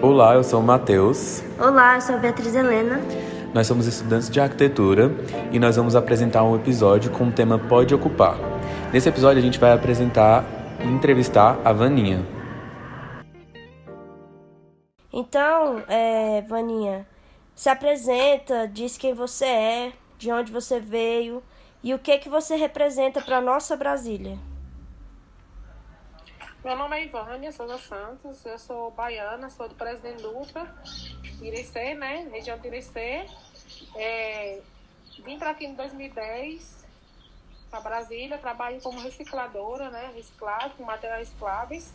Olá, eu sou o Matheus. Olá, eu sou a Beatriz Helena. Nós somos estudantes de arquitetura e nós vamos apresentar um episódio com o tema Pode Ocupar. Nesse episódio a gente vai apresentar e entrevistar a Vaninha. Então, é, Vaninha, se apresenta, diz quem você é, de onde você veio e o que que você representa para nossa Brasília. Meu nome é Ivânia Souza Santos, eu sou baiana, sou do Presidente Dutra, Irecê, né? Região de Irecê. É, vim para aqui em 2010, para Brasília, trabalho como recicladora, né? Reciclado, com materiais recicláveis.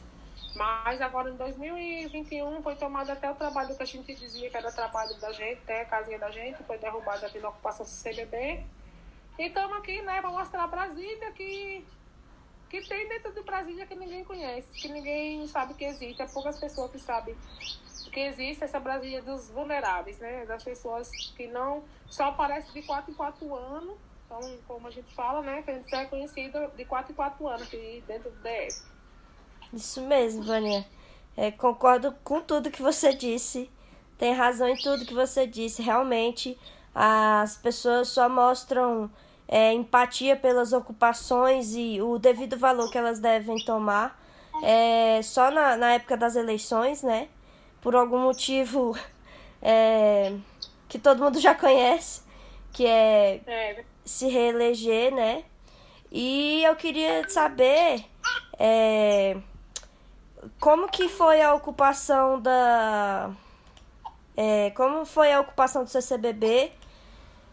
Mas agora em 2021 foi tomado até o trabalho que a gente dizia que era trabalho da gente, até a casinha da gente, foi derrubado aqui na ocupação do CBB. E estamos aqui, né, para mostrar a Brasília que que tem dentro de Brasília que ninguém conhece, que ninguém sabe que existe. É poucas pessoas que sabem que existe essa Brasília dos vulneráveis, né? Das pessoas que não só aparece de 4 em 4 anos. Então, como a gente fala, né? Que a gente é conhecida de 4 em 4 anos aqui dentro do DF. Isso mesmo, Vânia. É, concordo com tudo que você disse. Tem razão em tudo que você disse. Realmente, as pessoas só mostram é, empatia pelas ocupações e o devido valor que elas devem tomar é, só na, na época das eleições, né? Por algum motivo é, que todo mundo já conhece, que é, É, se reeleger, né? E eu queria saber é, como que foi a ocupação da. é, como foi a ocupação do CCBB?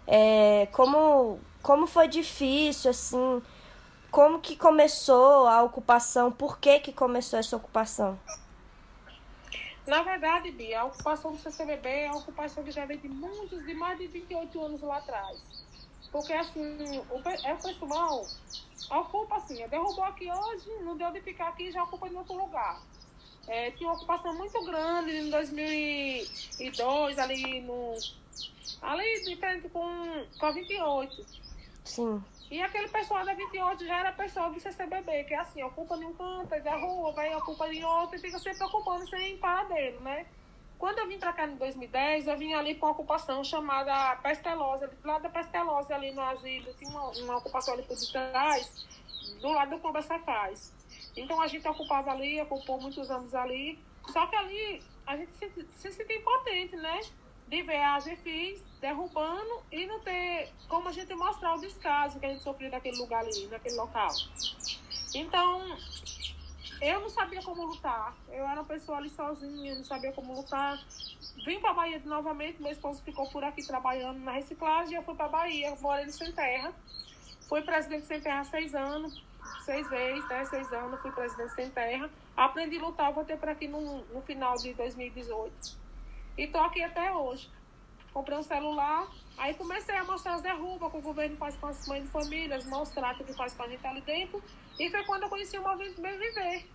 É, como, como foi difícil, assim? Como que começou a ocupação? Por que que começou essa ocupação? Na verdade, Bia, a ocupação do CCBB é uma ocupação que já vem de muitos, de mais de 28 anos lá atrás. Porque, assim, o, é pessoal ocupa, assim, derrubou aqui hoje, não deu de ficar aqui, já ocupa em outro lugar. É, tinha uma ocupação muito grande em 2002, ali no... Ali de frente com, com a 28. Sim, E aquele pessoal da 28 já era pessoal do CCBB, que é assim, ocupa em um canto, da rua, vai ocupa em outro e fica sempre ocupando sem paradeiro, né? Quando eu vim pra cá em 2010, eu vim ali com uma ocupação chamada Pestelosa, do lado da Pestelosa, ali no asilo, tinha uma, uma ocupação ali por detrás, do lado do Clube Safaz. Então a gente ocupava ali, ocupou muitos anos ali, só que ali a gente se, se sentia impotente, né? De ver a GFIS derrubando e não ter como a gente mostrar o descaso que a gente sofreu naquele lugar ali, naquele local. Então, eu não sabia como lutar. Eu era uma pessoa ali sozinha, não sabia como lutar. Vim para Bahia novamente, meu esposo ficou por aqui trabalhando na reciclagem, eu fui para Bahia, morei no Sem Terra. Fui presidente sem terra seis anos, seis vezes, né? Seis anos, fui presidente sem terra. Aprendi a lutar, voltei para aqui no, no final de 2018. E tô aqui até hoje. Comprei um celular, aí comecei a mostrar as derrubas que o governo faz com as mães de famílias, mostrar o que faz com a gente ali dentro. E foi quando eu conheci o movimento Bem Viver.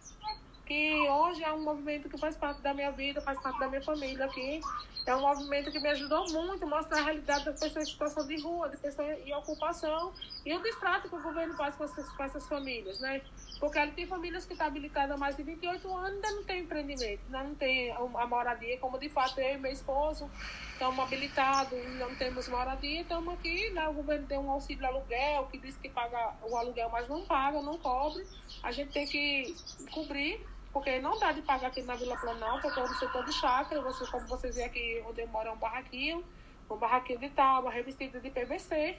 Que hoje é um movimento que faz parte da minha vida, faz parte da minha família aqui. É um movimento que me ajudou muito a mostrar a realidade das pessoas em situação de rua, de pessoas em ocupação e o distrato que o governo faz com essas, com essas famílias, né? Porque ali tem famílias que estão habilitadas há mais de 28 anos e ainda não tem empreendimento, ainda não tem a moradia, como de fato eu e meu esposo estamos habilitados, não temos moradia, estamos aqui, né? O governo tem um auxílio aluguel que diz que paga o aluguel, mas não paga, não cobre. A gente tem que cobrir, porque não dá de pagar aqui na Vila Planalto, porque é um setor de chácara, você, como vocês veem aqui onde eu moro é um barraquinho, um barraquinho de tábua, revestido de PVC,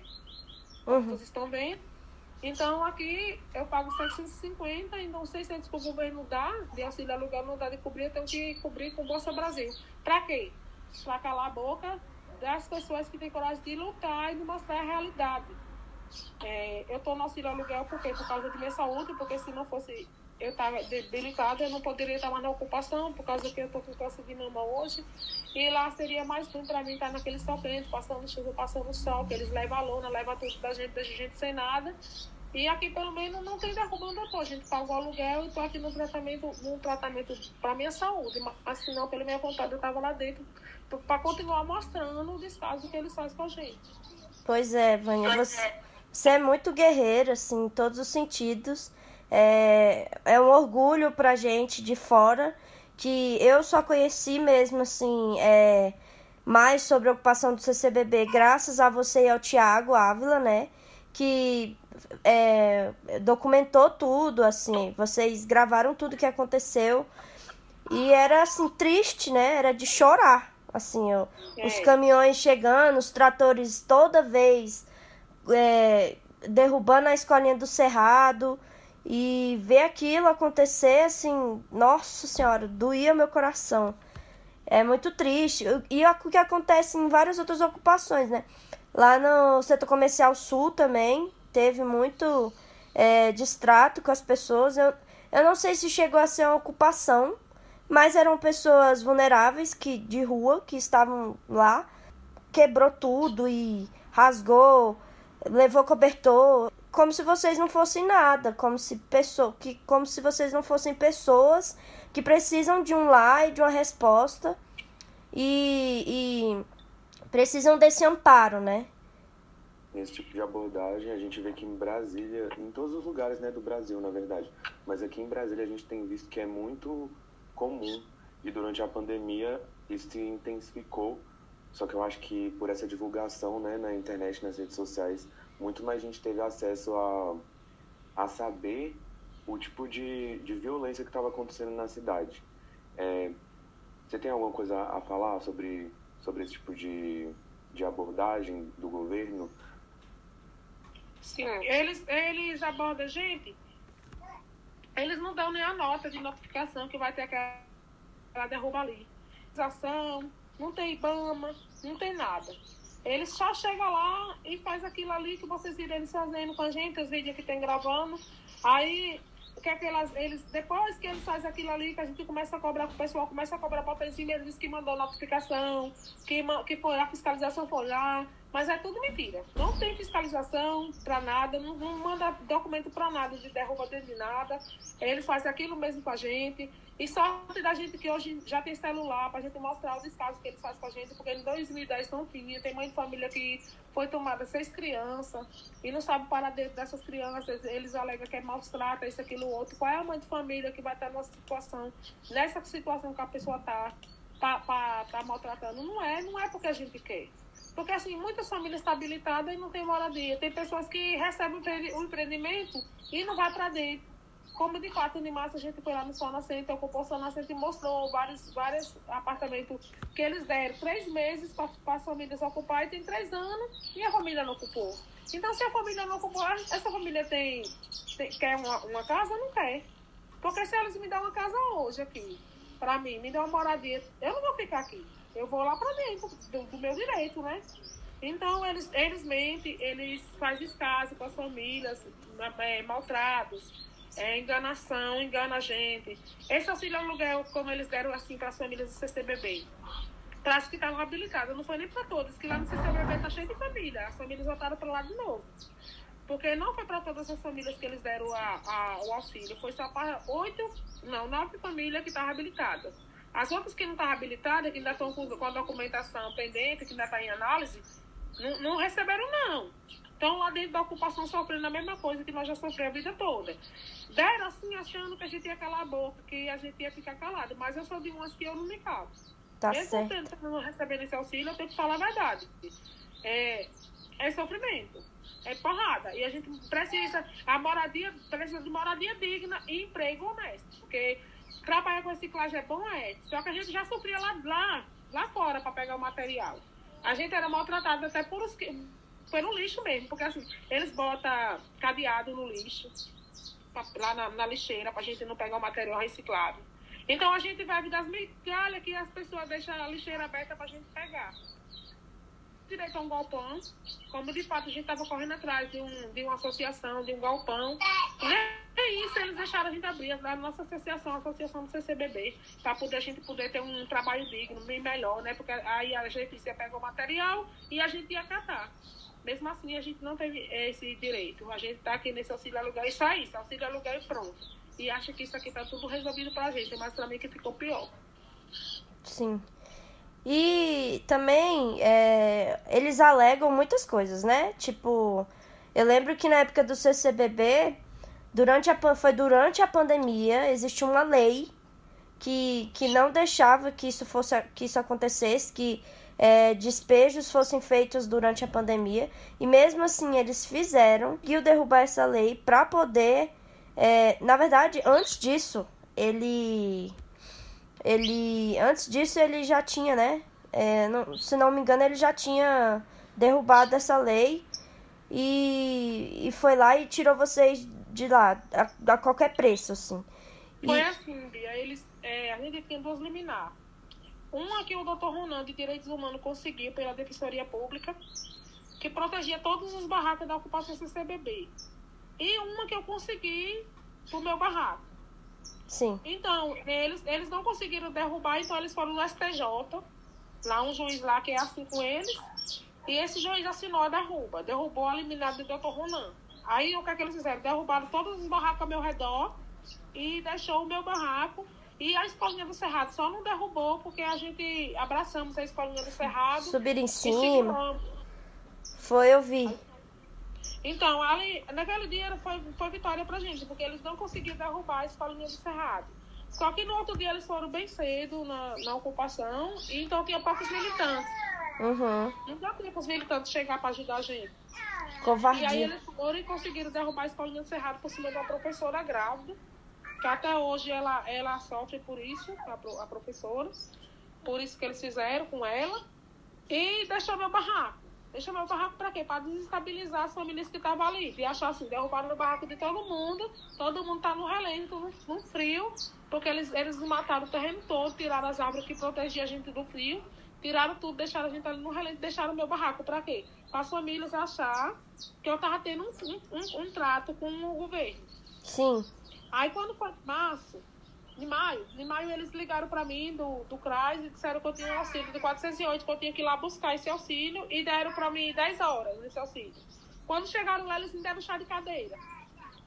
uhum. vocês estão vendo? Então aqui eu pago 750, então 600 que o governo dá, de auxílio aluguel não dá de cobrir, eu tenho que cobrir com Bolsa Brasil. Pra quê? Pra calar a boca das pessoas que têm coragem de lutar e de mostrar a realidade. É, eu tô no auxílio aluguel porque por causa de minha saúde, porque se não fosse eu estava debilitada, eu não poderia estar mais na ocupação, por causa que eu estou com câncer de mama hoje. E lá seria mais ruim para mim estar naquele sofrendo, passando chuva, passando sol, que eles levam a lona, levam tudo da gente, deixa a gente sem nada. E aqui, pelo menos, não tem derrubando a A gente paga o aluguel e estou aqui no tratamento, no tratamento para minha saúde. Mas, se não, pela minha vontade, eu estava lá dentro para continuar mostrando o descaso que eles fazem com a gente. Pois é, Vânia, você, você é muito guerreira, assim, em todos os sentidos. É, é um orgulho pra gente de fora que eu só conheci mesmo, assim, é, mais sobre a ocupação do CCBB graças a você e ao Tiago Ávila, né? Que é, documentou tudo, assim, vocês gravaram tudo que aconteceu. E era, assim, triste, né? Era de chorar, assim, ó, é. os caminhões chegando, os tratores toda vez é, derrubando a escolinha do Cerrado e ver aquilo acontecer, assim, nossa senhora, doía meu coração. É muito triste. E o que acontece em várias outras ocupações, né? Lá no setor comercial sul também teve muito é, distrato com as pessoas. Eu, eu não sei se chegou a ser uma ocupação, mas eram pessoas vulneráveis que de rua que estavam lá. Quebrou tudo e rasgou, levou cobertor como se vocês não fossem nada, como se pessoa, que como se vocês não fossem pessoas que precisam de um lá e de uma resposta e, e precisam desse amparo, né? Nesse tipo de abordagem, a gente vê que em Brasília, em todos os lugares né, do Brasil, na verdade, mas aqui em Brasília a gente tem visto que é muito comum e durante a pandemia isso se intensificou. Só que eu acho que por essa divulgação né, na internet, nas redes sociais, muito mais gente teve acesso a, a saber o tipo de, de violência que estava acontecendo na cidade. É, você tem alguma coisa a falar sobre, sobre esse tipo de, de abordagem do governo? Sim, eles, eles abordam, gente, eles não dão nem a nota de notificação que vai ter aquela derruba ali. Não tem IBAMA, não tem nada. Eles só chegam lá e faz aquilo ali que vocês viram eles fazendo com a gente, os vídeos que tem gravando. Aí, que é que elas, eles, depois que eles fazem aquilo ali, que a gente começa a cobrar, o pessoal começa a cobrar para cima, eles dizem que mandou notificação, que, que foi, a fiscalização foi lá. Mas é tudo mentira. Não tem fiscalização para nada, não, não, manda documento para nada, de derruba de nada. Eles fazem aquilo mesmo com a gente. E sorte da gente que hoje já tem celular para a gente mostrar os casos que eles fazem com a gente, porque em 2010 não tinha. Tem mãe de família que foi tomada seis crianças e não sabe parar dentro dessas crianças. Eles alegam que é maus trata, isso, aquilo, outro. Qual é a mãe de família que vai estar nessa situação, nessa situação que a pessoa está tá, tá, tá maltratando? Não é, não é porque a gente quer. Porque, assim, muitas famílias estão habilitadas e não tem moradia. Tem pessoas que recebem o empreendimento e não vai para dentro como de fato em março a gente foi lá no Sol Nascente, ocupou o Sol Nascente e mostrou vários, vários apartamentos que eles deram três meses para as famílias ocupar e tem três anos e a família não ocupou. Então, se a família não ocupou, essa família tem, tem quer uma, uma casa? Não quer. Porque se eles me dão uma casa hoje aqui, para mim, me dão uma moradia, eu não vou ficar aqui. Eu vou lá para dentro do, do, meu direito, né? Então, eles, eles mentem, eles fazem escasso com as famílias, é, maltratos é enganação, engana a gente. Esse auxílio aluguel, como eles deram assim para as famílias do CCBB, traz que estavam habilitadas, não foi nem para todas, que lá no CCBB está cheio de família, as famílias voltaram para lá de novo. Porque não foi para todas as famílias que eles deram a, a, o auxílio, foi só para oito, não, nove famílias que estavam habilitadas. As outras que não estavam habilitadas, que ainda estão com, com a documentação pendente, que ainda está em análise, não, não receberam, não. Estão lá dentro da ocupação sofrendo a mesma coisa que nós já sofremos a vida toda. Deram assim, achando que a gente ia calar a boca, que a gente ia ficar calado. Mas eu sou de umas que eu não me calo. Tá Mesmo certo. tentando recebendo esse auxílio, eu tenho que falar a verdade. É, é sofrimento, é porrada. E a gente precisa, a moradia, precisa de moradia digna e emprego honesto. Porque trabalhar com reciclagem é bom, é. Só que a gente já sofria lá, lá, lá fora para pegar o material. A gente era maltratado até por os, foi no lixo mesmo, porque assim, eles botam cadeado no lixo, lá na, na lixeira, pra gente não pegar o material reciclado. Então a gente vai das migalhas que as pessoas deixam a lixeira aberta pra gente pegar. Direito a um galpão, como de fato a gente estava correndo atrás de, um, de uma associação, de um galpão. Eles deixaram a gente abrir, a nossa associação, a associação do CCBB, para poder a gente poder ter um trabalho digno, bem melhor, né? Porque aí a gente ia pegar o material e a gente ia catar. Mesmo assim, a gente não teve esse direito. A gente está aqui nesse auxílio aluguel e só isso, auxílio aluguel e pronto. E acha que isso aqui está tudo resolvido para a gente, mas para mim que ficou pior. Sim. E também é, eles alegam muitas coisas, né? Tipo, eu lembro que na época do CCBB, durante a, foi durante a pandemia, existe uma lei que, que não deixava que isso fosse que isso acontecesse, que é, despejos fossem feitos durante a pandemia. E mesmo assim eles fizeram e derrubar essa lei para poder. É, na verdade, antes disso, ele. Ele. Antes disso ele já tinha, né? É, não, se não me engano, ele já tinha derrubado essa lei e, e foi lá e tirou vocês de lá a, a qualquer preço, assim. Foi assim, Bia. Eles, é, a gente tinha duas liminar. Uma que o doutor Ronan de Direitos Humanos conseguiu pela Defensoria Pública, que protegia todos os barracos da ocupação CCBB. E uma que eu consegui pro meu barraco. Sim. Então, eles, eles não conseguiram derrubar, então eles foram no STJ, lá um juiz lá que é assim com eles, e esse juiz assinou a derruba, derrubou a liminar do doutor Ronan. Aí o que é que eles fizeram? Derrubaram todos os barracos ao meu redor e deixou o meu barraco. E a escolinha do Cerrado só não derrubou porque a gente abraçamos a escolinha do Cerrado. Subir em cima. Foi, eu vi. Então, ali, naquele dia foi, foi vitória pra gente, porque eles não conseguiram derrubar a escolinha do Cerrado. Só que no outro dia eles foram bem cedo na, na ocupação, e então tinha poucos militantes. Uhum. Não dá tempo os militantes chegar para ajudar a gente. Covardia. E aí eles foram e conseguiram derrubar a escolinha do Cerrado por cima de uma professora grávida, que até hoje ela, ela sofre por isso, a, a professora, por isso que eles fizeram com ela, e deixou meu barraco. Deixou meu barraco para quê? Para desestabilizar as famílias que estavam ali. E achar assim, derrubaram o barraco de todo mundo, todo mundo tá no relento, no, no frio, porque eles, eles mataram o terreno todo, tiraram as árvores que protegiam a gente do frio Tiraram tudo, deixaram a gente ali no relento, deixaram meu barraco. Pra quê? Para as famílias achar que eu tava tendo um, um, um, trato com o governo. Sim. Aí quando foi março, de maio, de maio eles ligaram para mim do, do CRAS e disseram que eu tinha um auxílio de 408, que eu tinha que ir lá buscar esse auxílio e deram para mim 10 horas nesse auxílio. Quando chegaram lá, eles me deram chá de cadeira.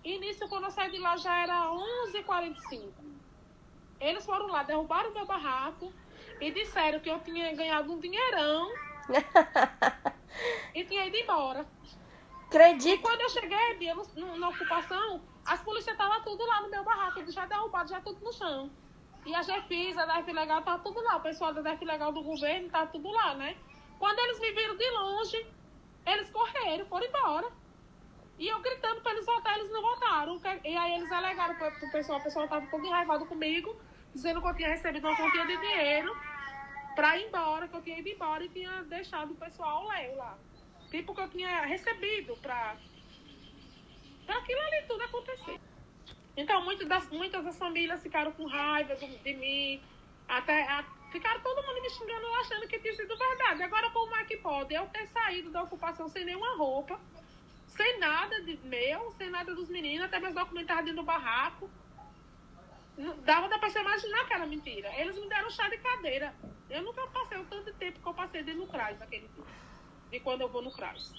E nisso, quando eu saí de lá, já era 11h45. Eles foram lá, derrubaram o meu barraco, e disseram que eu tinha ganhado um dinheirão e tinha ido embora. Acredito. E quando eu cheguei, Bia, na ocupação, as polícias estavam tudo lá no meu barraco, já derrubado, já tudo no chão. E a GFIS, a DF Legal, tava tudo lá. O pessoal da DF Legal do governo tava tudo lá, né? Quando eles me viram de longe, eles correram, foram embora. E eu gritando pra eles voltar, eles não voltaram. E aí eles alegaram pro, pro pessoal, o pessoal tava todo enraivado comigo, dizendo que eu tinha recebido uma quantia de dinheiro pra ir embora, que eu tinha ido embora e tinha deixado o pessoal Léo lá. Tipo que eu tinha recebido pra, pra aquilo ali tudo acontecer. Então, muitas das, muitas das famílias ficaram com raiva de, de mim, até a, ficaram todo mundo me xingando achando que tinha sido verdade. Agora, como é que pode eu ter saído da ocupação sem nenhuma roupa, sem nada de meu, sem nada dos meninos, até meus documentos dentro do barraco. Dava pra você imaginar que era mentira. Eles me deram chá de cadeira. Eu nunca passei o tanto tempo que eu passei dentro do CRAS naquele dia. De quando eu vou no CRAS.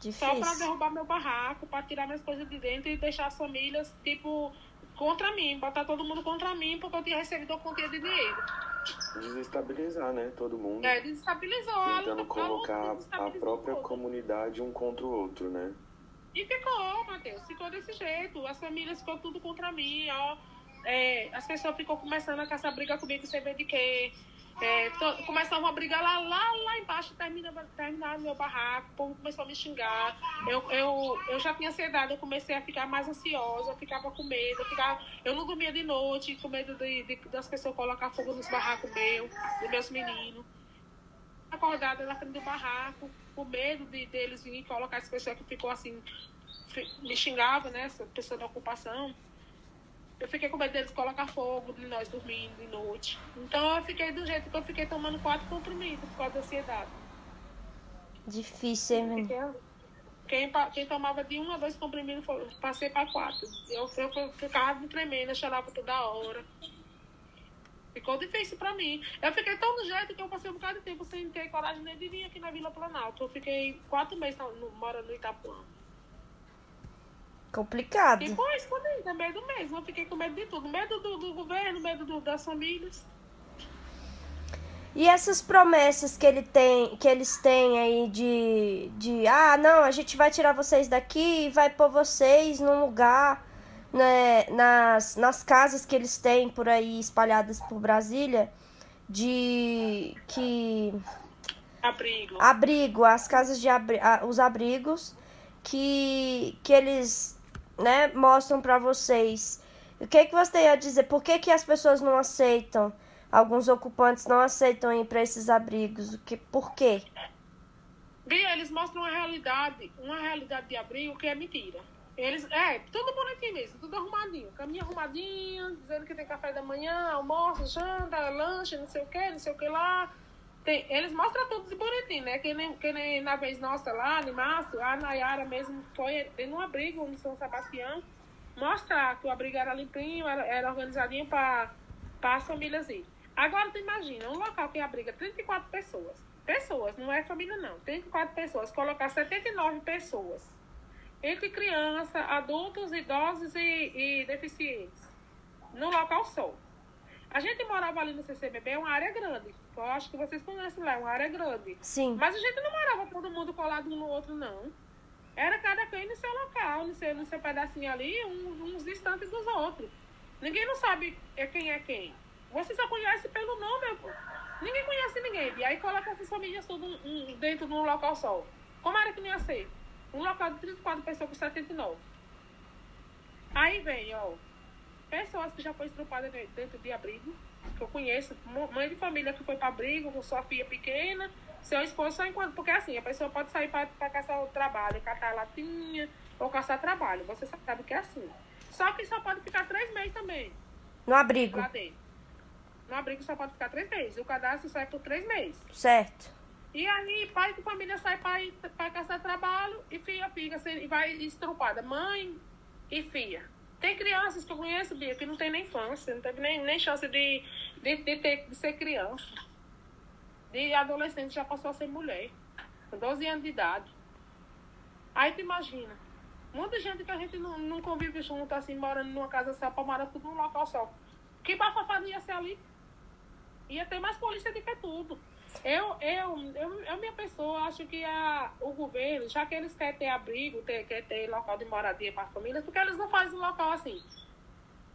Difícil. Só pra derrubar meu barraco, pra tirar minhas coisas de dentro e deixar as famílias, tipo, contra mim. Botar todo mundo contra mim porque eu tinha recebido uma quantia de dinheiro. Desestabilizar, né? Todo mundo. É, desestabilizou. Tentando a colocar a própria comunidade um contra o outro, né? E ficou, Matheus. Ficou desse jeito. As famílias ficou tudo contra mim, ó. É, as pessoas ficam começando a caçar briga comigo sem ver de quê. É, começavam a brigar lá, lá, lá embaixo, termina, terminar meu barraco, o povo começou a me xingar. Eu, eu, eu já tinha ansiedade, eu comecei a ficar mais ansiosa, eu ficava com medo, eu, ficava, eu não dormia de noite, com medo de, de das pessoas colocar fogo nos barracos meus, dos meus meninos. Acordada na frente do barraco, com medo de deles virem colocar essa pessoa que ficou assim, me xingava, né? Essa pessoa da ocupação. Eu fiquei com medo deles colocar fogo de nós dormindo de noite. Então eu fiquei do jeito que eu fiquei tomando quatro comprimidos por causa da ansiedade. Difícil, hein? Quem, quem tomava de um a dois comprimidos, passei para quatro. Eu, eu, eu ficava me tremendo, eu chorava toda hora. Ficou difícil para mim. Eu fiquei tão do jeito que eu passei um bocado de tempo sem ter coragem nem de vir aqui na Vila Planalto. Eu fiquei quatro meses morando no Itapuã. Complicado. E foi escondida, medo mesmo. Eu fiquei com medo de tudo. Medo do, do governo, medo do, das famílias. E essas promessas que ele tem, que eles têm aí de, de ah, não, a gente vai tirar vocês daqui e vai pôr vocês num lugar, né, nas, nas casas que eles têm por aí espalhadas por Brasília, de que Abrigo. abrigo, as casas de abri os abrigos que, que eles né, mostram para vocês. O que, que você tem a dizer? Por que, que as pessoas não aceitam? Alguns ocupantes não aceitam ir para esses abrigos. O que, por quê? Bia, eles mostram uma realidade, uma realidade de abrigo que é mentira. Eles, é, tudo bonitinho mesmo, tudo arrumadinho. Caminho arrumadinho, dizendo que tem café da manhã, almoço, janta, lanche, não sei o que, não sei o que lá. Tem, eles mostram tudo de bonitinho, né? Que nem, que nem na vez nossa lá, em março, a Nayara mesmo foi tem um abrigo no São Sebastião. Mostra que o abrigo era limpinho, era, era organizadinho para as famílias ir. Agora tu imagina, um local que abriga 34 pessoas. Pessoas, não é família não. 34 pessoas, colocar 79 pessoas entre crianças, adultos, idosos e, e deficientes, no local só. A gente morava ali no CCBB, é uma área grande. Eu acho que vocês conhecem lá, é uma área grande. Sim. Mas a gente não morava todo mundo colado um no outro, não. Era cada quem no seu local, no seu, no seu pedacinho ali, um, uns distantes dos outros. Ninguém não sabe é quem é quem. Você só conhece pelo nome. Pô. Ninguém conhece ninguém. E aí coloca essas famílias tudo um, dentro de um local só. Como era que não ia ser? Um local de 34 pessoas com 79. Aí vem, ó, pessoas que já foram estrupadas dentro de abrigo, que eu conheço, mãe de família que foi para abrigo com sua filha pequena, seu esposo só enquanto. Porque assim, a pessoa pode sair para caçar o trabalho, catar latinha ou caçar trabalho. Você sabe que é assim. Só que só pode ficar três meses também. No abrigo. Lá dentro. No abrigo só pode ficar três meses. O cadastro sai por três meses. Certo. E aí, pai de família sai para caçar trabalho e filha fica e vai estrupada. Mãe e filha. Tem crianças que eu conheço, Bia, que não tem nem infância, não teve nem, nem chance de, de, de, ter, de ser criança. De adolescente já passou a ser mulher. Com 12 anos de idade. Aí tu imagina. Muita gente que a gente não, não convive junto, assim, morando numa casa só, morar tudo num local só. Que bafafá ia ser ali? Ia ter mais polícia do que tudo. Eu, eu, eu, eu, minha pessoa, acho que a, o governo, já que eles querem ter abrigo, ter, ter local de moradia para as famílias, porque eles não fazem um local assim,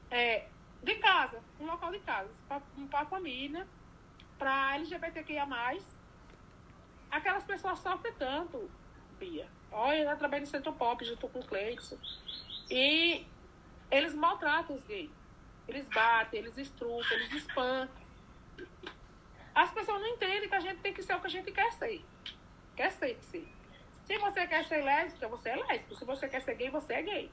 é, de casa, um local de casa, para a família, para LGBTQIA+. Aquelas pessoas sofrem tanto, Bia. Olha, eu trabalho no Centro Pop junto com o Cleiton. E eles maltratam os gays. Eles batem, eles estrupam, eles espancam. As pessoas não entendem que a gente tem que ser o que a gente quer ser. Quer ser, ser. Se você quer ser lésbica, você é lésbico. Se você quer ser gay, você é gay.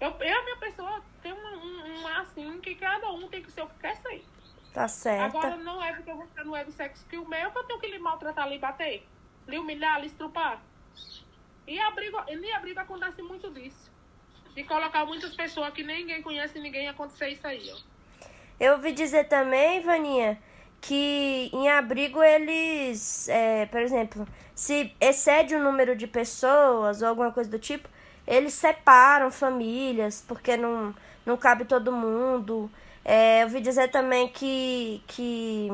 Eu, eu minha pessoa, tem uma, uma assim que cada um tem que ser o que quer ser. Tá certo. Agora não é porque você não é do sexo que o meu que eu tenho que lhe maltratar, lhe bater, lhe humilhar, lhe estrupar. E a briga, e a briga acontece muito disso. De colocar muitas pessoas que ninguém conhece ninguém acontecer isso aí, ó. Eu ouvi dizer também, Vaninha, que em abrigo eles, é, por exemplo, se excede o número de pessoas ou alguma coisa do tipo, eles separam famílias porque não, não cabe todo mundo. É, eu ouvi dizer também que, que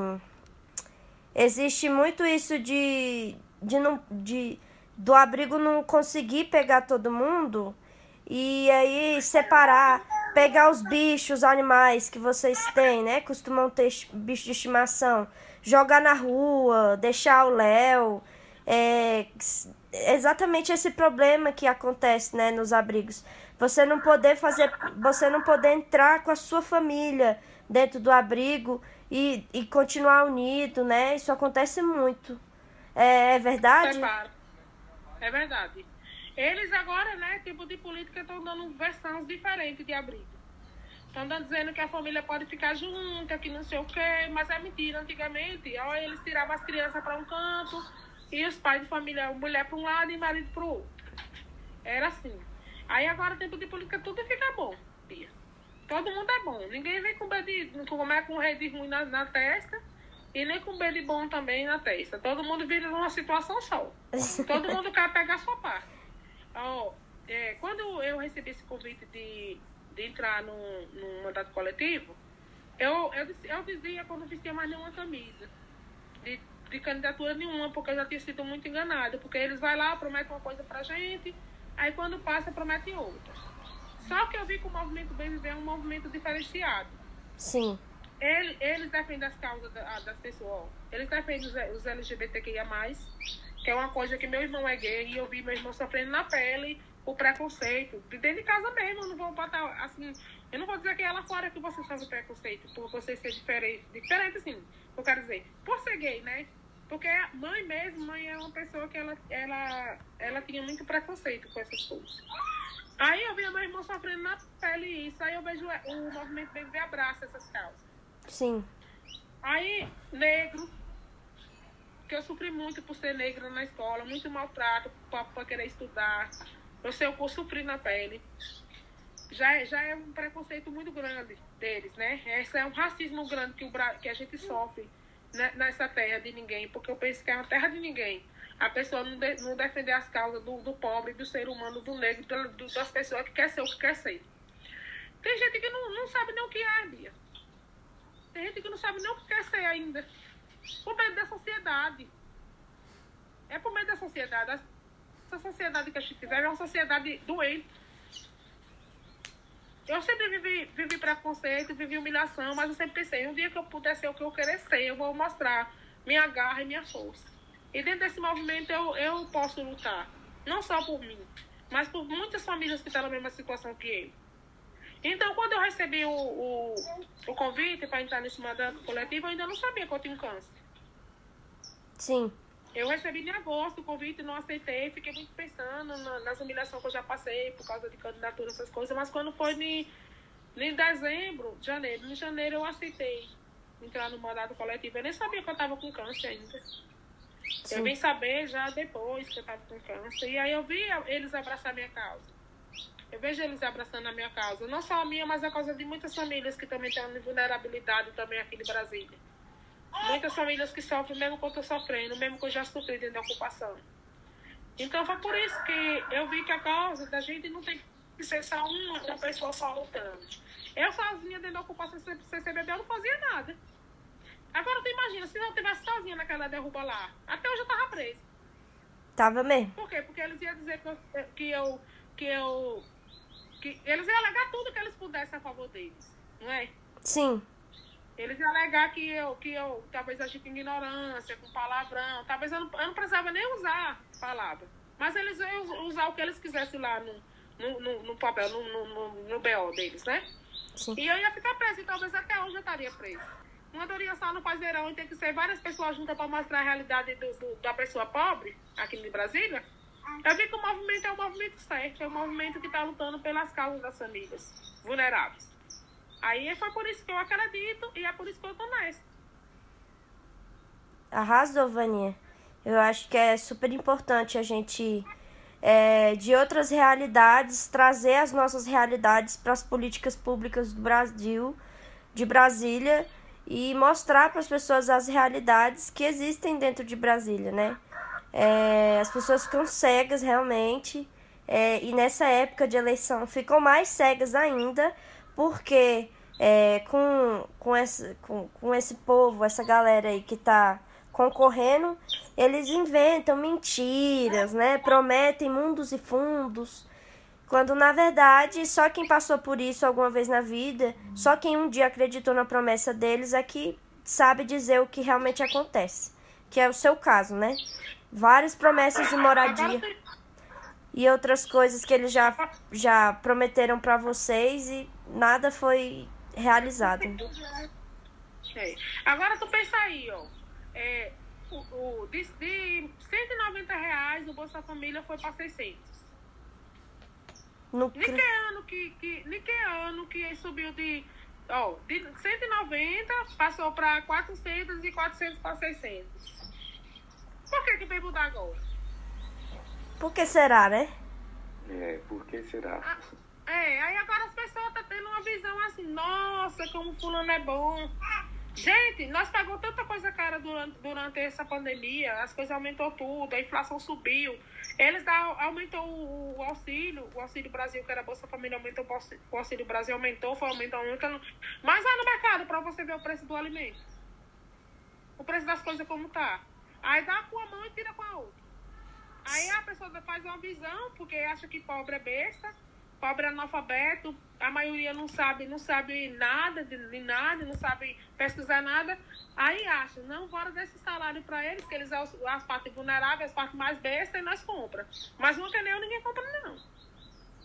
existe muito isso de, de, não, de do abrigo não conseguir pegar todo mundo e aí separar pegar os bichos, os animais que vocês têm, né? Costumam ter bicho de estimação, jogar na rua, deixar o Léo. É exatamente esse problema que acontece, né, nos abrigos. Você não poder fazer, você não poder entrar com a sua família dentro do abrigo e, e continuar unido, né? Isso acontece muito. É, é verdade? É verdade. Eles agora, né, tipo de política, estão dando versões diferentes de abrigo. Estão dizendo que a família pode ficar junta, que não sei o quê, mas é mentira. Antigamente, ó, eles tiravam as crianças para um canto e os pais de família, mulher para um lado e marido para o outro. Era assim. Aí agora, tempo de política, tudo fica bom, Pia. Todo mundo é bom. Ninguém vem com beijo, como é com rede ruim na, na testa e nem com beijo bom também na testa. Todo mundo vive numa situação só. Todo mundo quer pegar a sua parte. Ó, é, quando eu recebi esse convite de, de entrar num, num mandato coletivo, eu, eu, eu dizia quando não vestia mais nenhuma camisa de, de candidatura nenhuma, porque eu já tinha sido muito enganada. Porque eles vão lá, prometem uma coisa pra gente, aí quando passa, prometem outra. Só que eu vi que o movimento Bem Viver é um movimento diferenciado. Sim. Ele, eles defendem as causas da, das pessoas. Eles defendem os, os LGBTQIA, que é uma coisa que meu irmão é gay e eu vi meu irmão sofrendo na pele o preconceito. De dentro de casa mesmo, eu não vou botar assim. Eu não vou dizer que é lá fora que você sofre preconceito, por você ser diferente. Diferente, assim, eu quero dizer, por ser gay, né? Porque mãe mesmo, mãe é uma pessoa que ela, ela, ela tinha muito preconceito com essas coisas. Aí eu vi a meu irmão sofrendo na pele isso, aí eu vejo o movimento BBB abraça essas causas. Sim. Aí, negro, que eu sofri muito por ser negra na escola, muito maltrato para querer estudar. Eu sei, eu sofri na pele. Já, é, já é um preconceito muito grande deles, né? Esse é um racismo grande que, o, que a gente sofre nessa terra de ninguém, porque eu penso que é uma terra de ninguém. A pessoa não, de, não defender as causas do, do pobre, do ser humano, do negro, do, das pessoas que quer ser o que quer ser. Tem gente que não, não sabe nem o que é, Bia. Tem gente que não sabe nem o que quer ser ainda. Por medo da sociedade. É por medo da sociedade. Essa sociedade que a gente vive é uma sociedade doente. Eu sempre vivi, vivi preconceito, vivi humilhação, mas eu sempre pensei, um dia que eu puder ser o que eu querer ser, eu vou mostrar minha garra e minha força. E dentro desse movimento eu, eu posso lutar. Não só por mim, mas por muitas famílias que estão na mesma situação que eu. Então, quando eu recebi o, o, o convite para entrar nesse mandato coletivo, eu ainda não sabia que eu tinha um câncer. Sim. Eu recebi em agosto o convite, não aceitei, fiquei muito pensando na, nas humilhações que eu já passei por causa de candidatura, essas coisas, mas quando foi em, em dezembro, janeiro, em janeiro eu aceitei entrar no mandato coletivo. Eu nem sabia que eu estava com câncer ainda. Sim. Eu vim saber já depois que eu estava com câncer. E aí eu vi eles abraçar minha causa. Eu vejo eles abraçando a minha causa. Não só a minha, mas a causa de muitas famílias que também têm vulnerabilidade também aqui de Brasília. Muitas famílias que sofrem mesmo que eu estou sofrendo, mesmo que eu já sofri dentro da ocupação. Então foi por isso que eu vi que a causa da gente não tem que ser só uma, uma pessoa só lutando. Eu sozinha dentro da ocupação CCBB eu não fazia nada. Agora tu imagina, se eu estivesse sozinha naquela derruba lá, até hoje eu tava presa. Tava mesmo. Por quê? Porque eles iam dizer que eu, que eu, que eu que eles iam alegar tudo que eles pudessem a favor deles, não é? Sim. Eles iam alegar que eu, que eu talvez agir com ignorância, com palavrão, talvez eu não, eu não precisava nem usar palavra. Mas eles iam usar o que eles quisessem lá no, no, no, no papel, no, no, no, BO deles, né? Sim. E eu ia ficar presa, e talvez até hoje eu estaria presa. Não andaria só no Pazeirão e tem que ser várias pessoas juntas para mostrar a realidade do, do, da pessoa pobre aqui em Brasília. Eu vi que o movimento é o movimento certo, é o movimento que está lutando pelas causas das famílias vulneráveis. Aí foi por isso que eu acredito e é por isso que eu nessa. Arrasou, Vania. Eu acho que é super importante a gente, é, de outras realidades, trazer as nossas realidades para as políticas públicas do Brasil, de Brasília, e mostrar para as pessoas as realidades que existem dentro de Brasília, né? É, as pessoas ficam cegas realmente. É, e nessa época de eleição ficam mais cegas ainda, porque é, com, com, esse, com, com esse povo, essa galera aí que está concorrendo, eles inventam mentiras, né? Prometem mundos e fundos. Quando na verdade só quem passou por isso alguma vez na vida, só quem um dia acreditou na promessa deles é que sabe dizer o que realmente acontece. Que é o seu caso, né? Várias promessas de moradia e outras coisas que eles já, já prometeram para vocês e nada foi realizado. Agora tu pensa aí, ó. É, o, o, de, de 190 reais o Bolsa Família foi para 600. No... Nem que ano que, que, nem que ano que subiu de, ó, de 190 passou para 400 e 400 para 600. Por que que veio mudar agora? Por que será, né? É, por que será? Ah, é, aí agora as pessoas estão tá tendo uma visão assim, nossa, como fulano é bom. Gente, nós pagamos tanta coisa cara durante, durante essa pandemia, as coisas aumentou tudo, a inflação subiu. Eles dá, aumentou o, o, auxílio, o Auxílio Brasil, que era a Bolsa Família, aumentou o Auxílio Brasil, aumentou, foi aumentando, aumentando. Mas vai no mercado para você ver o preço do alimento. O preço das coisas como tá. Aí dá com a mão e tira com a outra. Aí a pessoa faz uma visão, porque acha que pobre é besta, pobre analfabeto, a maioria não sabe, não sabe nada de, de nada, não sabe pesquisar nada. Aí acha, não, bora dar esse salário para eles, que eles são as partes vulneráveis, as partes mais bestas, e nós compra. Mas uma canel ninguém compra, não.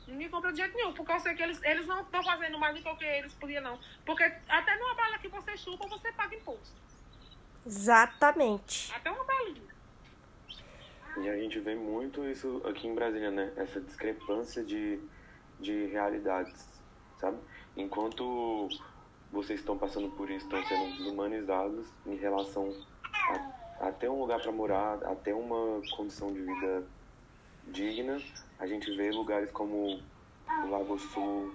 Ninguém compra de jeito nenhum, porque eu sei que eles, eles não estão fazendo mais do que eles podiam, não. Porque até numa bala que você chupa, você paga imposto. Exatamente. Até uma balinha. E a gente vê muito isso aqui em Brasília, né? Essa discrepância de, de realidades, sabe? Enquanto vocês estão passando por isso, estão sendo desumanizados em relação a, a ter um lugar para morar, a ter uma condição de vida digna, a gente vê lugares como o Lago Sul,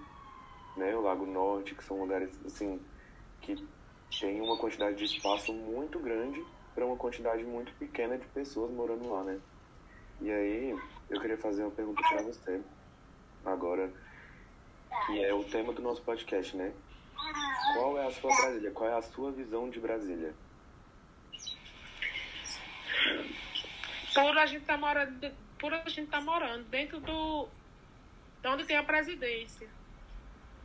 né, o Lago Norte, que são lugares assim que tem uma quantidade de espaço muito grande para uma quantidade muito pequena de pessoas morando lá, né? E aí, eu queria fazer uma pergunta para você agora, que é o tema do nosso podcast, né? Qual é a sua Brasília? Qual é a sua visão de Brasília? Por a gente tá morando, por a gente tá morando dentro do de onde tem a presidência,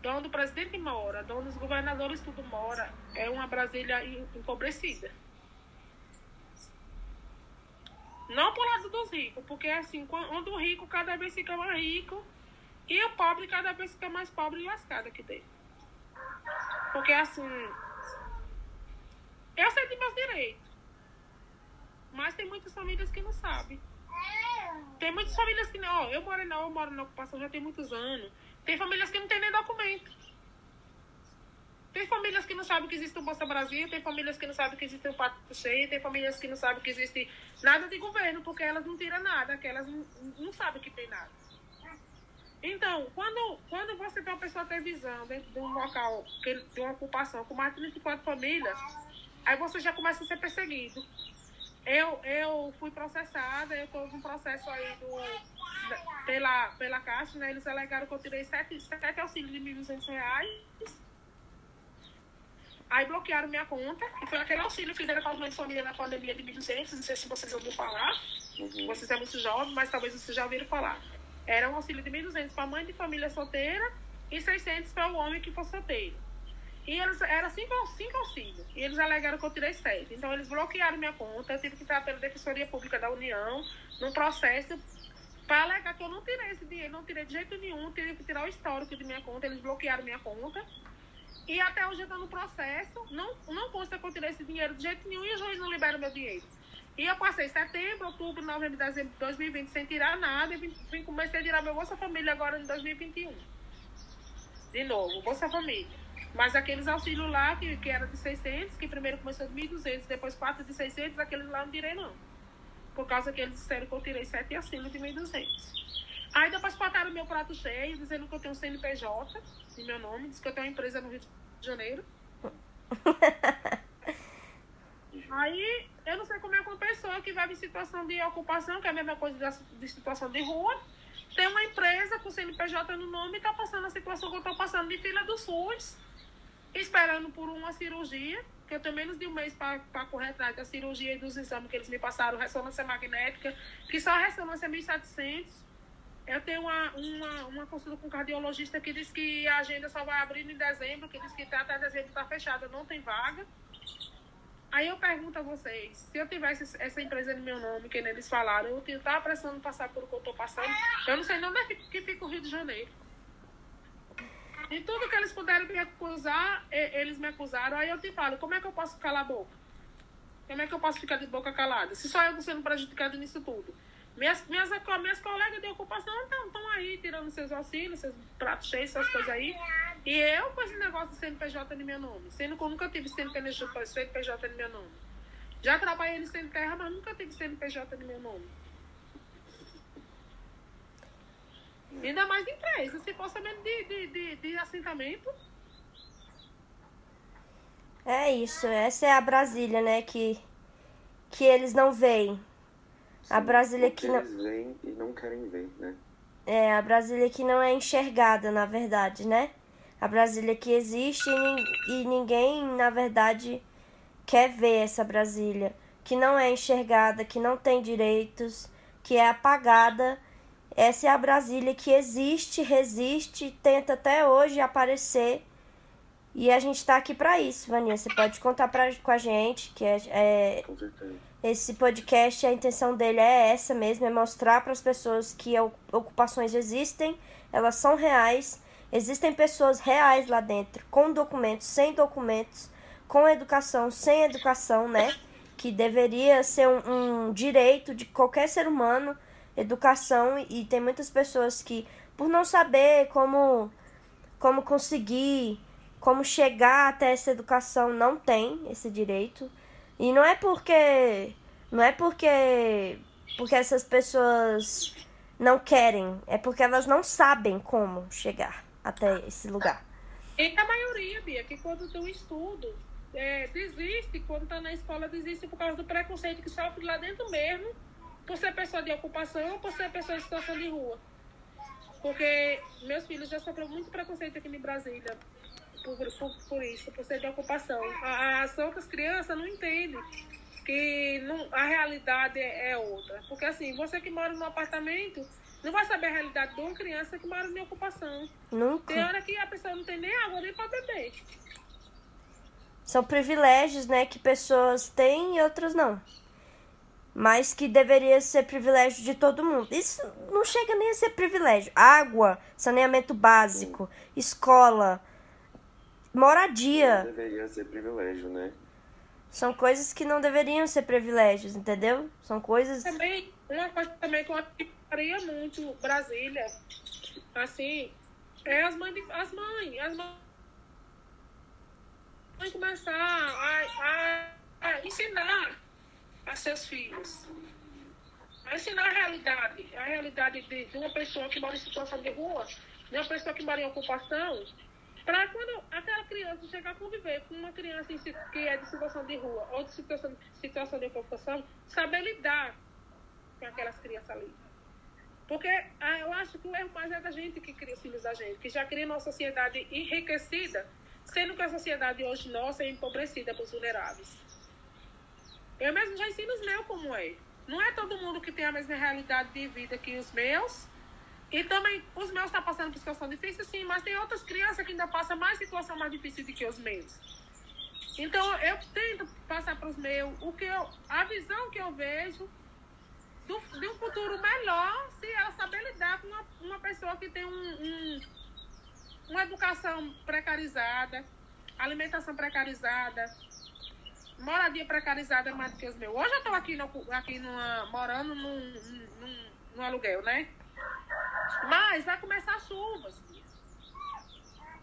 de onde o presidente mora, de onde os governadores tudo mora, é uma Brasília empobrecida. Não por lado dos ricos, porque assim, quando o rico cada vez fica mais rico e o pobre cada vez fica mais pobre e lascado aqui dentro. Porque assim, eu sei de meus direitos. Mas tem muitas famílias que não sabem. Tem muitas famílias que não. Eu moro na, eu moro na ocupação já tem muitos anos. Tem famílias que não tem nem documento. Tem famílias que não sabem que existe o Bolsa Brasil, tem famílias que não sabem que existe o Pato Cheio, tem famílias que não sabem que existe nada de governo, porque elas não tiram nada, que elas não, não sabem que tem nada. Então, quando, quando você tem uma pessoa ter visão dentro de um local, de uma ocupação com mais de 34 famílias, aí você já começa a ser perseguido. Eu, eu fui processada, eu estou com processo aí do, pela, pela Caixa, né? Eles alegaram que eu tirei sete, sete auxílios de R$ 1.200. Aí bloquearam minha conta, e foi aquele auxílio que deram para as mães de família na pandemia de 1.200, não sei se vocês ouviram falar. Uhum. Vocês são muito jovens, mas talvez vocês já ouviram falar. Era um auxílio de 1.200 para mãe de família solteira e 600 para o homem que for solteiro. E eles, era cinco, cinco auxílios. E eles alegaram que eu tirei sete. Então, eles bloquearam minha conta. Eu tive que entrar pela Defensoria Pública da União, num processo, para alegar que eu não tirei esse dinheiro. Não tirei de jeito nenhum. Tive que tirar o histórico de minha conta. Eles bloquearam minha conta. E até hoje eu estou no processo. Não, não consta que eu tirei esse dinheiro de jeito nenhum e o juiz não libera meu dinheiro. E eu passei setembro, outubro, novembro, dezembro de 2020 sem tirar nada. E vim, comecei a tirar meu Bolsa Família agora em 2021. De novo, Bolsa Família. Mas aqueles auxílios lá, que, que era de 600, que primeiro começou de 1.200, depois 4 de 600, aqueles lá não tirei não. Por causa que eles disseram que eu tirei 7 auxílios de 1.200. Aí depois botaram meu prato cheio, dizendo que eu tenho um CNPJ em meu nome, diz que eu tenho uma empresa no Rio de Janeiro. Aí eu não sei como é que uma pessoa que vai em situação de ocupação, que é a mesma coisa de situação de rua, tem uma empresa com CNPJ no nome e está passando a situação que eu estou passando de fila do SUS, esperando por uma cirurgia, que eu tenho menos de um mês para correr atrás da cirurgia e dos exames que eles me passaram, ressonância magnética, que só a ressonância é 1.700. Eu tenho uma, uma, uma consulta com um cardiologista que diz que a agenda só vai abrir em dezembro, que diz que até dezembro está fechada, não tem vaga. Aí eu pergunto a vocês, se eu tivesse essa empresa no meu nome, que eles falaram, eu estava precisando passar por o que eu estou passando, eu não sei nem onde é que fica o Rio de Janeiro. E tudo que eles puderam me acusar, eles me acusaram. Aí eu te falo, como é que eu posso calar a boca? Como é que eu posso ficar de boca calada? Se só eu estou sendo prejudicado nisso tudo. Minhas, minhas, minhas colegas de ocupação estão aí tirando seus auxílios, seus pratos cheios, essas coisas aí. E eu com esse negócio de CNPJ no meu nome. Sendo que eu nunca tive CNPJ, CNPJ no meu nome. Já trabalhei no Sem Terra, mas nunca tive CNPJ no meu nome. Ainda mais em empresa. Se fosse mesmo de, de, de, de assentamento. É isso. Essa é a Brasília, né? Que, que eles não veem. A Brasília que não. Eles veem e não querem ver, né? É, a Brasília que não é enxergada, na verdade, né? A Brasília que existe e, e ninguém, na verdade, quer ver essa Brasília. Que não é enxergada, que não tem direitos, que é apagada Essa é a Brasília que existe, resiste, tenta até hoje aparecer. E a gente está aqui para isso, Vaninha. Você pode contar pra, com a gente que é, é esse podcast, a intenção dele é essa mesmo, é mostrar para as pessoas que ocupações existem, elas são reais, existem pessoas reais lá dentro, com documentos, sem documentos, com educação, sem educação, né? Que deveria ser um, um direito de qualquer ser humano, educação, e tem muitas pessoas que, por não saber como, como conseguir, como chegar até essa educação, não tem esse direito. E não é porque. Não é porque. Porque essas pessoas não querem. É porque elas não sabem como chegar até esse lugar. E a maioria, Bia, que quando tem um estudo, é, desiste, quando está na escola, desiste por causa do preconceito que sofre lá dentro mesmo, por ser pessoa de ocupação ou por ser pessoa em situação de rua. Porque meus filhos já sofreram muito preconceito aqui em Brasília por, por, por isso, por ser de ocupação. As outras crianças não entendem que não, a realidade é outra. Porque assim, você que mora num apartamento não vai saber a realidade de uma criança que mora em ocupação. Nunca. Tem hora que a pessoa não tem nem água nem para beber. São privilégios, né, que pessoas têm e outras não. Mas que deveria ser privilégio de todo mundo. Isso não chega nem a ser privilégio. Água, saneamento básico, escola, moradia. Deveria ser privilégio, né? São coisas que não deveriam ser privilégios, entendeu? São coisas. Também, uma coisa também que eu faria muito Brasília, assim, é as mães, as mães, as mães começar a, a, a ensinar a seus filhos. A ensinar a realidade, a realidade de, de uma pessoa que mora em situação de rua, de uma pessoa que mora em ocupação, para quando aquela criança chegar a conviver com uma criança que é de situação de rua ou de situação, situação de ocupação, saber lidar com aquelas crianças ali. Porque ah, eu acho que o erro mais é da gente que cria filhos da gente, que já cria uma sociedade enriquecida, sendo que a sociedade hoje nossa é empobrecida para os vulneráveis. Eu mesmo já ensino os meus como é. Não é todo mundo que tem a mesma realidade de vida que os meus, e também, os meus estão tá passando por situação difícil, sim, mas tem outras crianças que ainda passam mais situação mais difícil do que os meus. Então, eu tento passar para os meus o que eu, a visão que eu vejo do, de um futuro melhor se ela saber lidar com uma, uma pessoa que tem um, um, uma educação precarizada, alimentação precarizada, moradia precarizada mais do que os meus. Hoje eu estou aqui, no, aqui numa, morando num, num, num aluguel, né? Mas vai começar chuvas.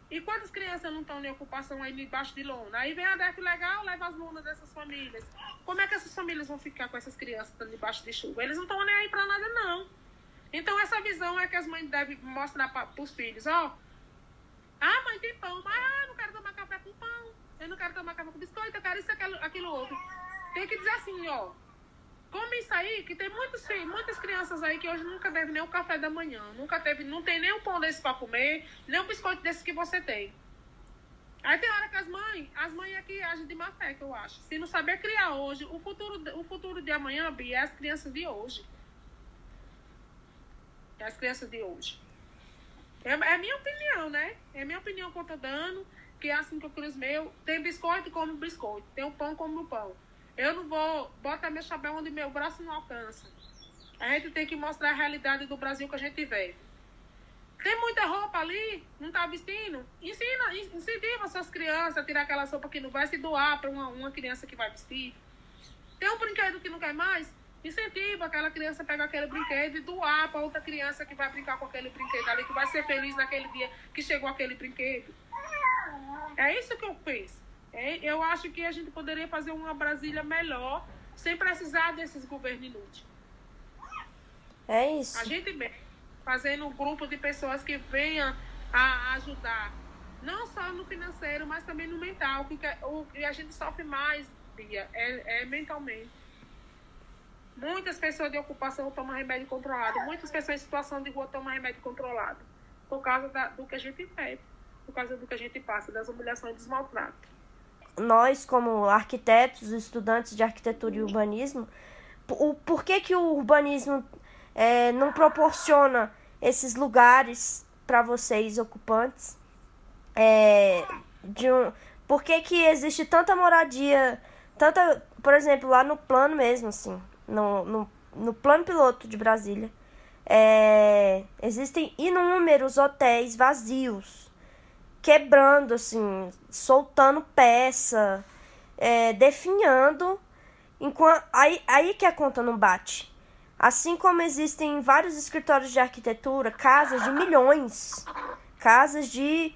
E quantas crianças não estão em ocupação aí debaixo de lona? Aí vem a DEF legal, leva as lunas dessas famílias. Como é que essas famílias vão ficar com essas crianças debaixo de chuva? Eles não estão nem aí para nada, não. Então, essa visão é que as mães devem mostrar para os filhos: ó, ah, mãe, tem pão, mas ah, não quero tomar café com pão, eu não quero tomar café com biscoito, eu quero isso, aquilo, aquilo outro. Tem que dizer assim: ó, Come isso aí, que tem muitos, muitas crianças aí que hoje nunca devem nem o café da manhã. Nunca teve, não tem nem um pão desse para comer, nem um biscoito desse que você tem. Aí tem hora que as mães, as mães aqui agem de má fé, que eu acho. Se não saber criar hoje, o futuro, o futuro de amanhã, Bia, é as crianças de hoje. É as crianças de hoje. É, é minha opinião, né? É minha opinião que eu tô dando, que é assim que eu crio os meus. Tem biscoito, como biscoito. Tem o pão, como pão. Eu não vou botar meu chapéu onde meu braço não alcança. A gente tem que mostrar a realidade do Brasil que a gente vê. Tem muita roupa ali, não está vestindo? Ensina, incentiva suas crianças a tirar aquela roupa que não vai se doar para uma, uma criança que vai vestir. Tem um brinquedo que não quer mais? Incentiva aquela criança a pegar aquele brinquedo e doar para outra criança que vai brincar com aquele brinquedo ali, que vai ser feliz naquele dia que chegou aquele brinquedo. É isso que eu penso. É, eu acho que a gente poderia fazer uma Brasília melhor, sem precisar desses governos inúteis. É isso. A gente fazendo um grupo de pessoas que venham a ajudar, não só no financeiro, mas também no mental, porque o que a gente sofre mais, Bia, é, é mentalmente. Muitas pessoas de ocupação tomam remédio controlado, muitas pessoas em situação de rua tomam remédio controlado, por causa da, do que a gente vê, por causa do que a gente passa, das humilhações e dos maltratos nós, como arquitetos, estudantes de arquitetura e urbanismo, o, por que, que o urbanismo é, não proporciona esses lugares para vocês ocupantes? É, de um, por que, que existe tanta moradia, tanta, por exemplo, lá no plano mesmo, assim, no, no, no plano piloto de Brasília, é, existem inúmeros hotéis vazios, quebrando, assim, soltando peça, é, definhando, enquanto, aí, aí que a conta não bate. Assim como existem vários escritórios de arquitetura, casas de milhões, casas de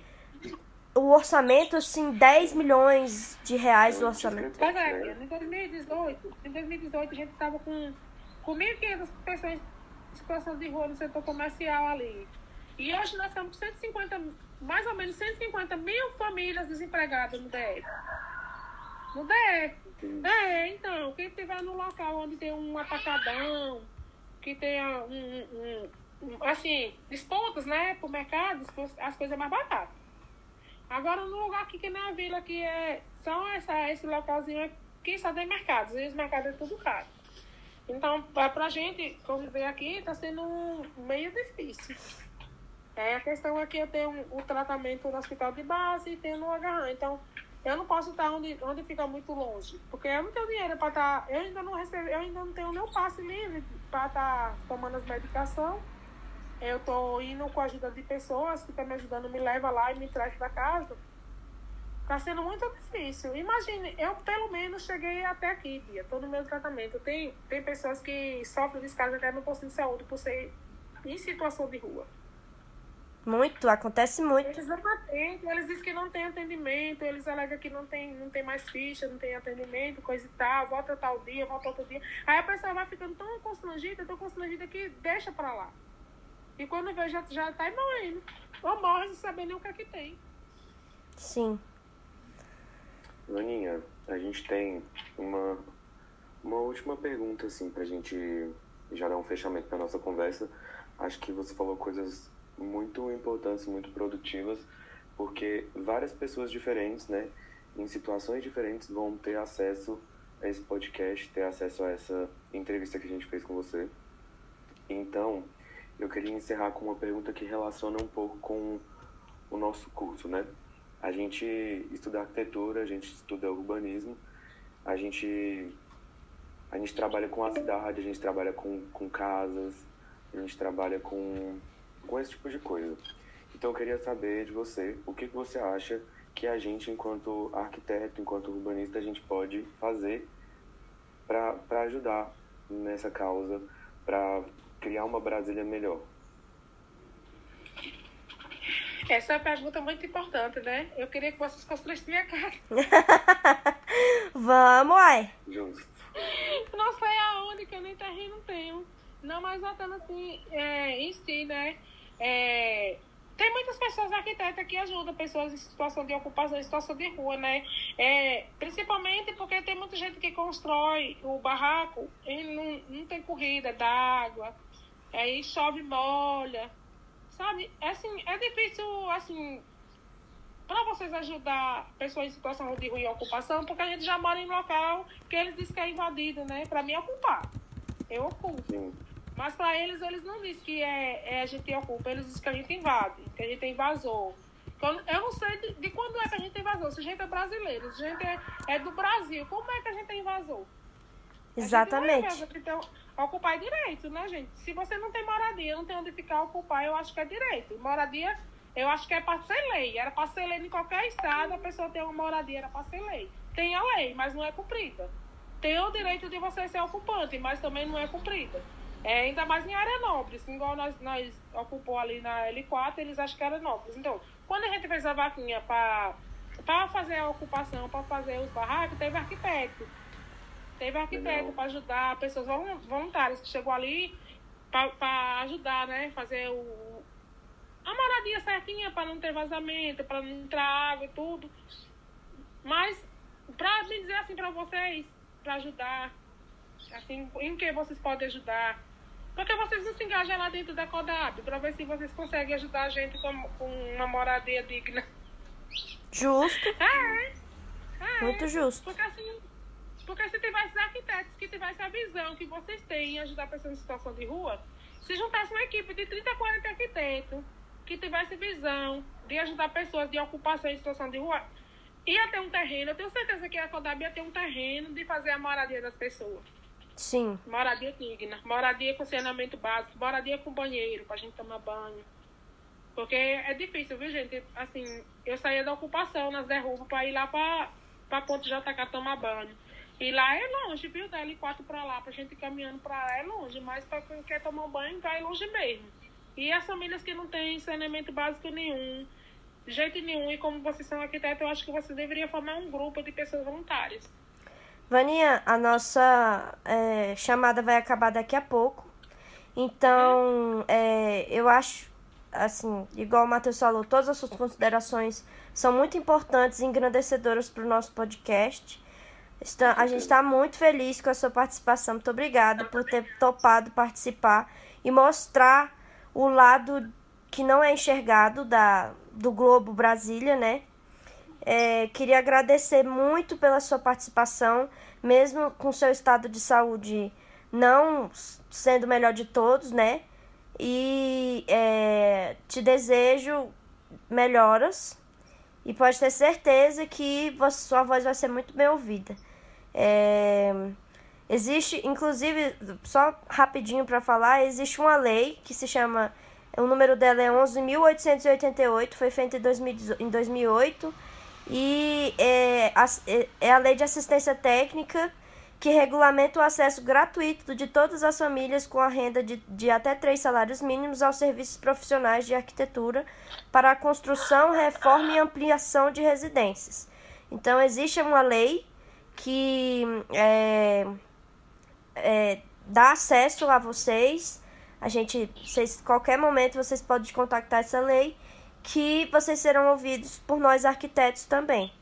o orçamento, assim, 10 milhões de reais do orçamento. É, em 2018, em 2018 a gente estava com, com 1.500 pessoas em situação de rua no setor comercial ali. E hoje nós estamos com 150, mais ou menos 150 mil famílias desempregadas no DF. No DF. É, então, quem estiver no local onde tem um atacadão, que tenha um, um, um assim, disputas, né, pro mercado, as coisas mais baratas. Agora, no lugar aqui que na vila, que é só essa, esse localzinho aqui, só tem mercados, e os mercados é tudo caro. Então, para a gente conviver aqui, está sendo meio difícil. É, a questão é que eu tenho o tratamento no hospital de base e tenho no agarrão. Então, eu não posso estar onde, onde fica muito longe. Porque eu não tenho dinheiro para estar. Tá, eu ainda não recebo, eu ainda não tenho meu passe livre para estar tá tomando as medicações. Eu estou indo com a ajuda de pessoas que estão me ajudando, me leva lá e me traz para casa. Está sendo muito difícil. Imagine, eu pelo menos cheguei até aqui, Bia. Estou no meu tratamento. Tem, tem pessoas que sofrem descarga até no posto de saúde por ser em situação de rua. Muito, acontece muito. Eles não atendem, eles dizem que não tem atendimento, eles alegam que não tem, não tem mais ficha, não tem atendimento, coisa e tal, volta tal dia, volta outro dia. Aí a pessoa vai ficando tão constrangida, tão constrangida que deixa pra lá. E quando vê, já, já tá morrendo. Ou morre sem saber nem o que é que tem. Sim. Aninha, a gente tem uma, uma última pergunta, assim, pra gente já dar um fechamento pra nossa conversa. Acho que você falou coisas muito importantes, muito produtivas, porque várias pessoas diferentes, né, em situações diferentes, vão ter acesso a esse podcast, ter acesso a essa entrevista que a gente fez com você. Então, eu queria encerrar com uma pergunta que relaciona um pouco com o nosso curso, né? A gente estuda arquitetura, a gente estuda urbanismo, a gente a gente trabalha com a cidade, a gente trabalha com, com casas, a gente trabalha com, com esse tipo de coisa. Então eu queria saber de você, o que, que você acha que a gente, enquanto arquiteto, enquanto urbanista, a gente pode fazer para ajudar nessa causa, para criar uma Brasília melhor? Essa é uma pergunta muito importante, né? Eu queria que vocês construíssem minha casa. Vamos, uai. Justo. Não sei aonde, que eu nem terreno tenho. Não, mas voltando assim, é, em si, né? É, tem muitas pessoas arquitetas que ajudam pessoas em situação de ocupação, em situação de rua, né? É, principalmente porque tem muita gente que constrói o barraco e não, não tem corrida d'água aí chove molha, sabe? É, assim, é difícil, assim, para vocês ajudar pessoas em situação de ruim ocupação, porque a gente já mora em local que eles dizem que é invadido, né? Para mim, ocupar. Eu ocupo. Mas para eles, eles não dizem que é, é, a gente ocupa, eles dizem que a gente invade, que a gente invasou. Eu não sei de, de quando é que a gente invasou. Se a gente é brasileiro, se a gente é, é do Brasil, como é que a gente invasou? Exatamente. A gente é ocupar é direito, né, gente? Se você não tem moradia, não tem onde ficar, ocupar, eu acho que é direito. Moradia, eu acho que é para ser lei. Era para ser lei em qualquer estado, a pessoa tem uma moradia, era para ser lei. Tem a lei, mas não é cumprida. Tem o direito de você ser ocupante, mas também não é cumprida. É, ainda mais em área nobre, assim, igual nós, nós ocupou ali na L4, eles acham que era nobre. Então, quando a gente fez a vaquinha para fazer a ocupação, para fazer os barracos, teve arquiteto Teve arquiteto para ajudar pessoas voluntárias que chegou ali para ajudar, né? Fazer o, a moradia certinha para não ter vazamento, para não entrar água e tudo. Mas, para me dizer assim para vocês, para ajudar, assim, em que vocês podem ajudar. Porque vocês não se engajam lá dentro da CODAB, para ver se vocês conseguem ajudar a gente com, com uma moradia digna. Justo. É. é. Muito justo. Porque assim, porque se tivesse arquitetos que tivessem a visão que vocês têm em ajudar pessoas em situação de rua, se juntasse uma equipe de 30, 40 arquitetos que tivesse visão de ajudar pessoas de ocupação em situação de rua, ia ter um terreno. Eu tenho certeza que a Codab ia ter um terreno de fazer a moradia das pessoas. Sim. Moradia digna, moradia com saneamento básico, moradia com banheiro pra gente tomar banho. Porque é difícil, viu, gente? Assim, eu saía da ocupação nas derrubas pra ir lá pra Ponte JK tomar banho. E lá é longe, viu? Da L4 pra lá, pra gente ir caminhando pra lá é longe, mas pra quem quer tomar banho, vai longe mesmo. E as famílias que não têm saneamento básico nenhum, de jeito nenhum, e como vocês são arquitetos, eu acho que vocês deveriam formar um grupo de pessoas voluntárias. Vaninha, a nossa é, chamada vai acabar daqui a pouco. Então, é, eu acho, assim, igual o Matheus falou, todas as suas considerações são muito importantes e engrandecedoras para o nosso podcast. Está, a gente está muito feliz com a sua participação. Muito obrigada por ter topado participar e mostrar o lado que não é enxergado da, do Globo Brasília, né? É, queria agradecer muito pela sua participação, mesmo com seu estado de saúde não sendo o melhor de todos, né? E é, te desejo melhoras e pode ter certeza que sua voz vai ser muito bem ouvida. É, existe, inclusive, só rapidinho para falar, existe uma lei que se chama, o número dela é 11.888, foi feita em, 2000, em 2008 e é a, é a lei de assistência técnica que regulamenta o acesso gratuito de todas as famílias com a renda de, de até três salários mínimos aos serviços profissionais de arquitetura para a construção, reforma e ampliação de residências. Então, existe uma lei que é, é, dá acesso a vocês. A gente, vocês, qualquer momento vocês podem contactar essa lei que vocês serão ouvidos por nós arquitetos também.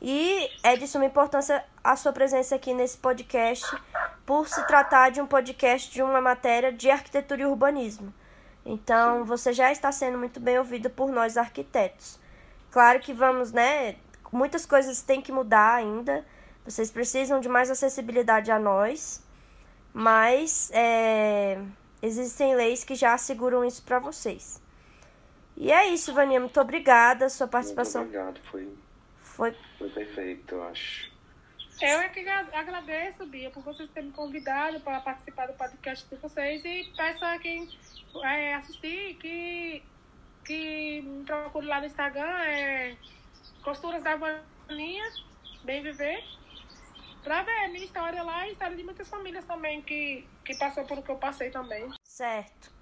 E é de suma importância a sua presença aqui nesse podcast, por se tratar de um podcast de uma matéria de arquitetura e urbanismo. Então, você já está sendo muito bem ouvido por nós arquitetos. Claro que vamos, né? Muitas coisas têm que mudar ainda. Vocês precisam de mais acessibilidade a nós, mas é, existem leis que já asseguram isso para vocês. E é isso, Vania. Muito obrigada. Sua participação. Muito obrigado. Foi, foi... foi perfeito, eu acho. Eu é que agradeço, Bia, por vocês terem me convidado para participar do podcast de vocês e peço a quem é, assistir que, que me procure lá no Instagram, é Costuras da Vaninha, Bem Viver, para ver a minha história lá e a história de muitas famílias também que, que passou por o que eu passei também. Certo.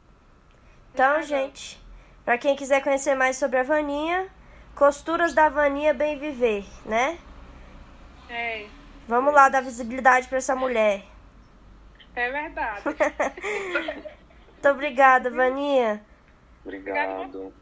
Então, gente, para quem quiser conhecer mais sobre a Vaninha, Costuras da Vaninha Bem Viver, né? É. Vamos lá dar visibilidade para essa mulher. É verdade. Muito obrigada, Vaninha. Obrigado.